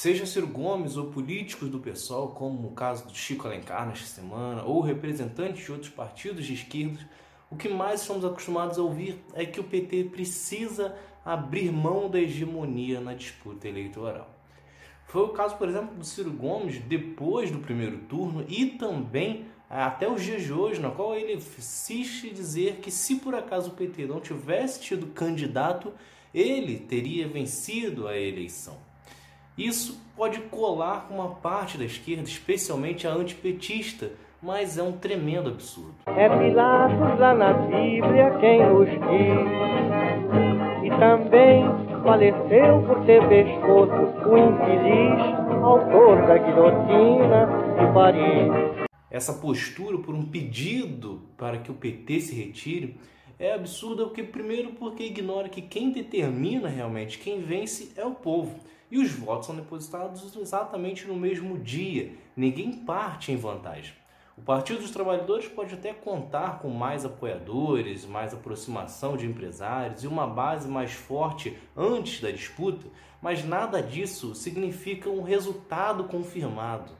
Seja Ciro Gomes ou políticos do PSOL, como no caso do Chico Alencar nesta semana, ou representantes de outros partidos de esquerda, o que mais estamos acostumados a ouvir é que o PT precisa abrir mão da hegemonia na disputa eleitoral. Foi o caso, por exemplo, do Ciro Gomes depois do primeiro turno e também até os dias de hoje, na qual ele insiste dizer que se por acaso o PT não tivesse tido candidato, ele teria vencido a eleição. Isso pode colar com uma parte da esquerda, especialmente a antipetista, mas é um tremendo absurdo. É Pilatos lá na Bíblia quem nos diz, e também faleceu por ter pescoço o infeliz autor da guilhotina de Paris. Essa postura por um pedido para que o PT se retire é absurda porque primeiro porque ignora que quem determina realmente quem vence é o povo e os votos são depositados exatamente no mesmo dia. Ninguém parte em vantagem. O Partido dos Trabalhadores pode até contar com mais apoiadores, mais aproximação de empresários e uma base mais forte antes da disputa, mas nada disso significa um resultado confirmado.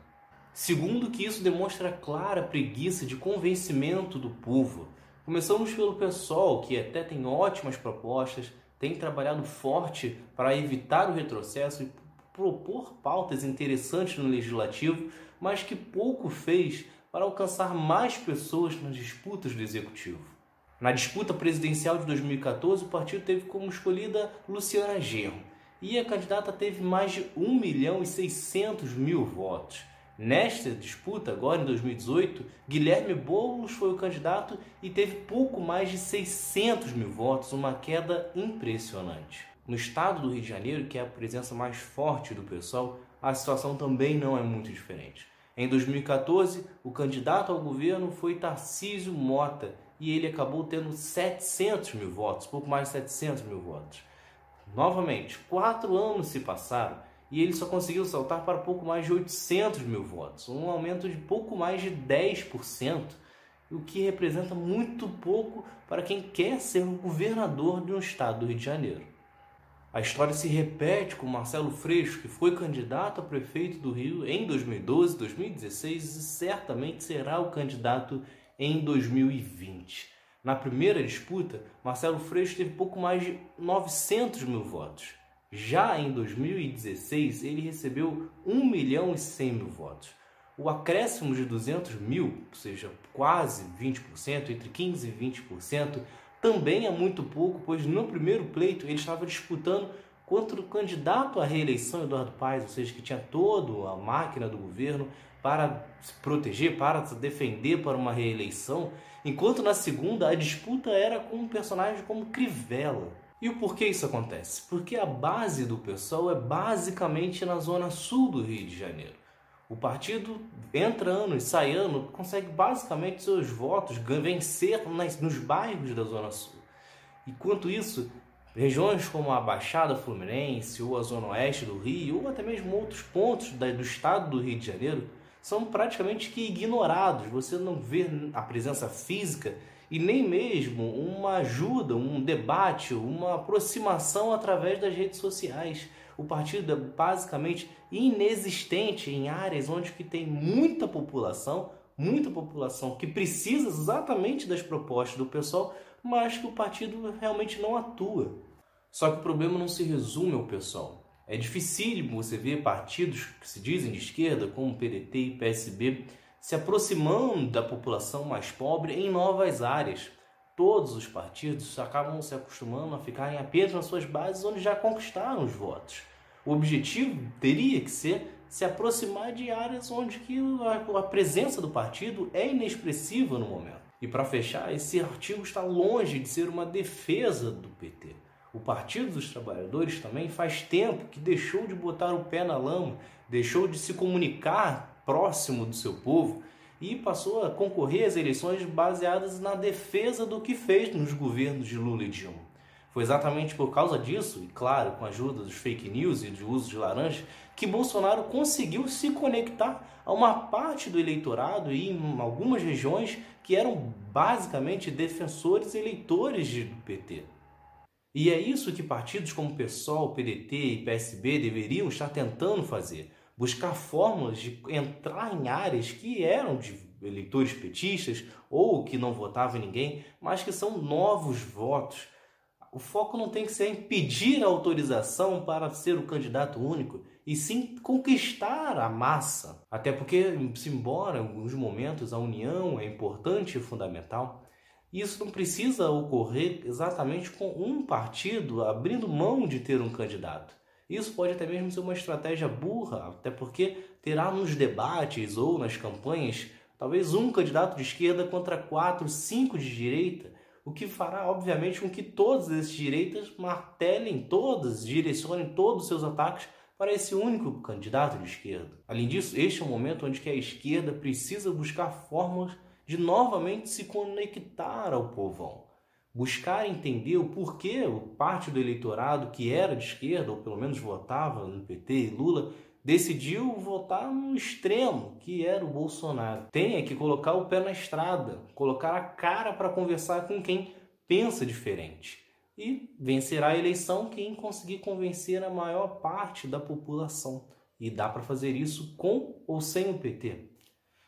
Segundo, que isso demonstra clara preguiça de convencimento do povo. Começamos pelo PSOL, que até tem ótimas propostas, tem trabalhado forte para evitar o retrocesso e propor pautas interessantes no legislativo, mas que pouco fez para alcançar mais pessoas nas disputas do executivo. Na disputa presidencial de 2014, o partido teve como escolhida Luciana Genro, e a candidata teve mais de 1 milhão e 600 mil votos. Nesta disputa, agora em 2018, Guilherme Boulos foi o candidato e teve pouco mais de 600 mil votos, uma queda impressionante. No estado do Rio de Janeiro, que é a presença mais forte do pessoal, a situação também não é muito diferente. Em 2014, o candidato ao governo foi Tarcísio Mota e ele acabou tendo 700 mil votos, pouco mais de 700 mil votos. Novamente, quatro anos se passaram e ele só conseguiu saltar para pouco mais de 800 mil votos, um aumento de pouco mais de 10%, o que representa muito pouco para quem quer ser o governador de um estado do Rio de Janeiro. A história se repete com Marcelo Freixo, que foi candidato a prefeito do Rio em 2012, 2016 e certamente será o candidato em 2020. Na primeira disputa, Marcelo Freixo teve pouco mais de 900 mil votos. Já em 2016, ele recebeu 1 milhão e 100 mil votos. O acréscimo de 200 mil, ou seja, quase 20%, entre 15% e 20%, também é muito pouco, pois no primeiro pleito ele estava disputando contra o candidato à reeleição, Eduardo Paes, ou seja, que tinha toda a máquina do governo para se proteger, para se defender para uma reeleição, enquanto na segunda a disputa era com um personagem como Crivella. E o porquê isso acontece? Porque a base do pessoal é basicamente na zona sul do Rio de Janeiro. O partido entra ano e sai ano, consegue basicamente seus votos vencer nos bairros da zona sul. Enquanto isso, regiões como a Baixada Fluminense ou a zona oeste do Rio, ou até mesmo outros pontos do estado do Rio de Janeiro, são praticamente que ignorados. Você não vê a presença física e nem mesmo uma ajuda, um debate, uma aproximação através das redes sociais. O partido é basicamente inexistente em áreas onde que tem muita população, muita população que precisa exatamente das propostas do pessoal, mas que o partido realmente não atua. Só que o problema não se resume ao pessoal. É dificílimo você ver partidos que se dizem de esquerda, como PDT e PSB, se aproximando da população mais pobre em novas áreas. Todos os partidos acabam se acostumando a ficarem apenas nas suas bases onde já conquistaram os votos. O objetivo teria que ser se aproximar de áreas onde que a, presença do partido é inexpressiva no momento. E para fechar, esse artigo está longe de ser uma defesa do PT. O Partido dos Trabalhadores também faz tempo que deixou de botar o pé na lama, deixou de se comunicar próximo do seu povo e passou a concorrer às eleições baseadas na defesa do que fez nos governos de Lula e Dilma. Foi exatamente por causa disso, e claro, com a ajuda dos fake news e do uso de laranja, que Bolsonaro conseguiu se conectar a uma parte do eleitorado e em algumas regiões que eram basicamente defensores eleitores do PT. E é isso que partidos como PSOL, PDT e PSB deveriam estar tentando fazer. Buscar fórmulas de entrar em áreas que eram de eleitores petistas ou que não votavam em ninguém, mas que são novos votos. O foco não tem que ser impedir a autorização para ser o candidato único, e sim conquistar a massa. Até porque, embora em alguns momentos a união é importante e fundamental, isso não precisa ocorrer exatamente com um partido abrindo mão de ter um candidato. Isso pode até mesmo ser uma estratégia burra, até porque terá nos debates ou nas campanhas talvez um candidato de esquerda contra quatro, cinco de direita, o que fará, obviamente, com que todos esses direitas martelem todas, direcionem todos os seus ataques para esse único candidato de esquerda. Além disso, este é o momento onde a esquerda precisa buscar formas de novamente se conectar ao povão. Buscar entender o porquê parte do eleitorado que era de esquerda, ou pelo menos votava no PT e Lula, decidiu votar no extremo, que era o Bolsonaro. Tem que colocar o pé na estrada, colocar a cara para conversar com quem pensa diferente e vencerá a eleição quem conseguir convencer a maior parte da população. E dá para fazer isso com ou sem o PT.